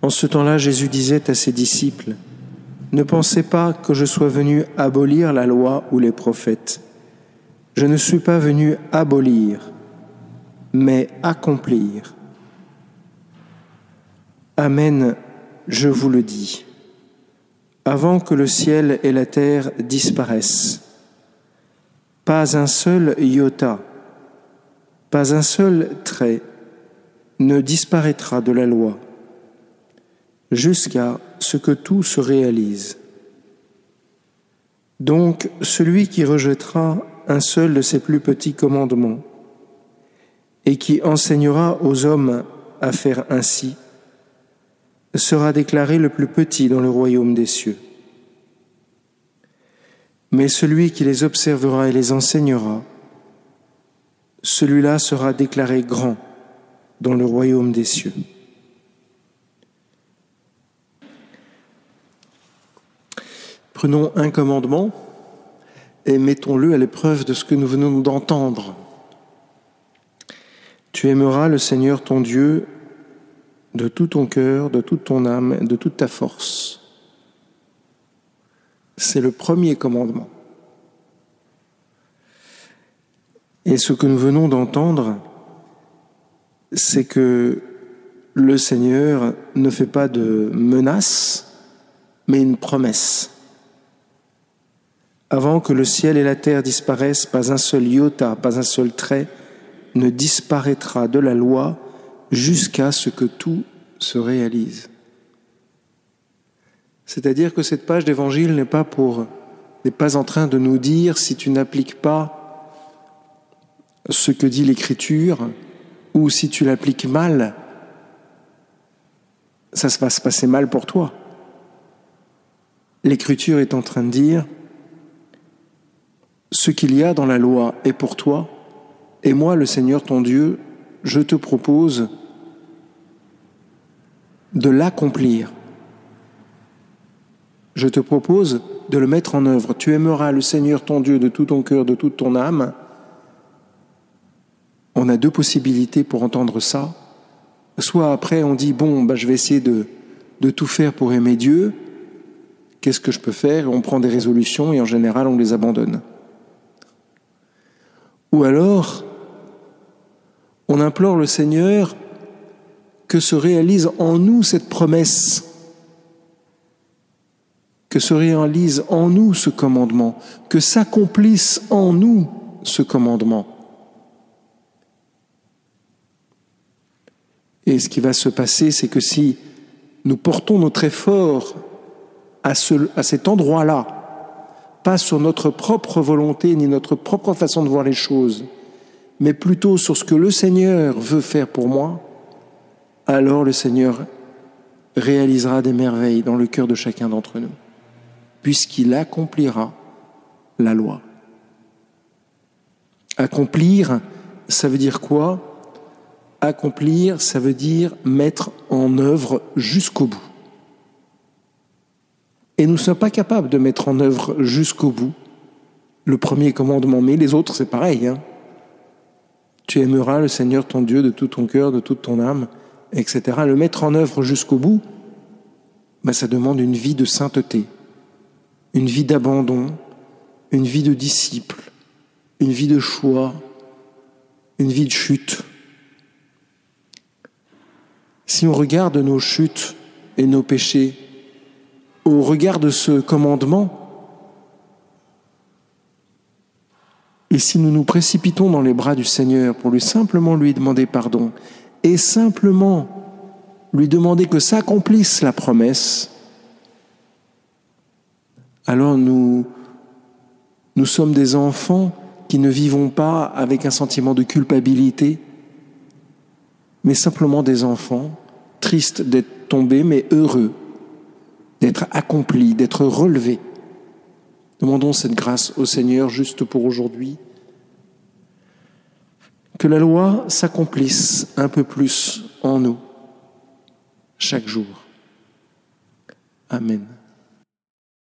En ce temps-là, Jésus disait à ses disciples, Ne pensez pas que je sois venu abolir la loi ou les prophètes. Je ne suis pas venu abolir, mais accomplir. Amen, je vous le dis. Avant que le ciel et la terre disparaissent, pas un seul iota, pas un seul trait ne disparaîtra de la loi jusqu'à ce que tout se réalise. Donc celui qui rejettera un seul de ses plus petits commandements et qui enseignera aux hommes à faire ainsi, sera déclaré le plus petit dans le royaume des cieux. Mais celui qui les observera et les enseignera, celui-là sera déclaré grand dans le royaume des cieux. Prenons un commandement et mettons-le à l'épreuve de ce que nous venons d'entendre. Tu aimeras le Seigneur ton Dieu de tout ton cœur, de toute ton âme, de toute ta force. C'est le premier commandement. Et ce que nous venons d'entendre, c'est que le Seigneur ne fait pas de menace, mais une promesse. Avant que le ciel et la terre disparaissent, pas un seul iota, pas un seul trait ne disparaîtra de la loi jusqu'à ce que tout se réalise. C'est-à-dire que cette page d'évangile n'est pas pour n'est pas en train de nous dire si tu n'appliques pas ce que dit l'écriture ou si tu l'appliques mal, ça va se passer mal pour toi. L'écriture est en train de dire ce qu'il y a dans la loi est pour toi, et moi, le Seigneur ton Dieu, je te propose de l'accomplir. Je te propose de le mettre en œuvre. Tu aimeras le Seigneur ton Dieu de tout ton cœur, de toute ton âme. On a deux possibilités pour entendre ça. Soit après on dit, bon, bah, je vais essayer de, de tout faire pour aimer Dieu. Qu'est-ce que je peux faire? On prend des résolutions et en général on les abandonne. Ou alors, on implore le Seigneur que se réalise en nous cette promesse, que se réalise en nous ce commandement, que s'accomplisse en nous ce commandement. Et ce qui va se passer, c'est que si nous portons notre effort à, à cet endroit-là, pas sur notre propre volonté ni notre propre façon de voir les choses, mais plutôt sur ce que le Seigneur veut faire pour moi, alors le Seigneur réalisera des merveilles dans le cœur de chacun d'entre nous, puisqu'il accomplira la loi. Accomplir, ça veut dire quoi? Accomplir, ça veut dire mettre en œuvre jusqu'au bout. Et nous ne sommes pas capables de mettre en œuvre jusqu'au bout le premier commandement, mais les autres, c'est pareil. Hein. tu aimeras le Seigneur ton Dieu de tout ton cœur, de toute ton âme, etc. Le mettre en œuvre jusqu'au bout, ben, ça demande une vie de sainteté, une vie d'abandon, une vie de disciple, une vie de choix, une vie de chute. Si on regarde nos chutes et nos péchés, au regard de ce commandement, et si nous nous précipitons dans les bras du Seigneur pour lui simplement lui demander pardon et simplement lui demander que s'accomplisse la promesse, alors nous, nous sommes des enfants qui ne vivons pas avec un sentiment de culpabilité, mais simplement des enfants tristes d'être tombés, mais heureux d'être accompli, d'être relevé. Demandons cette grâce au Seigneur juste pour aujourd'hui. Que la loi s'accomplisse un peu plus en nous chaque jour. Amen.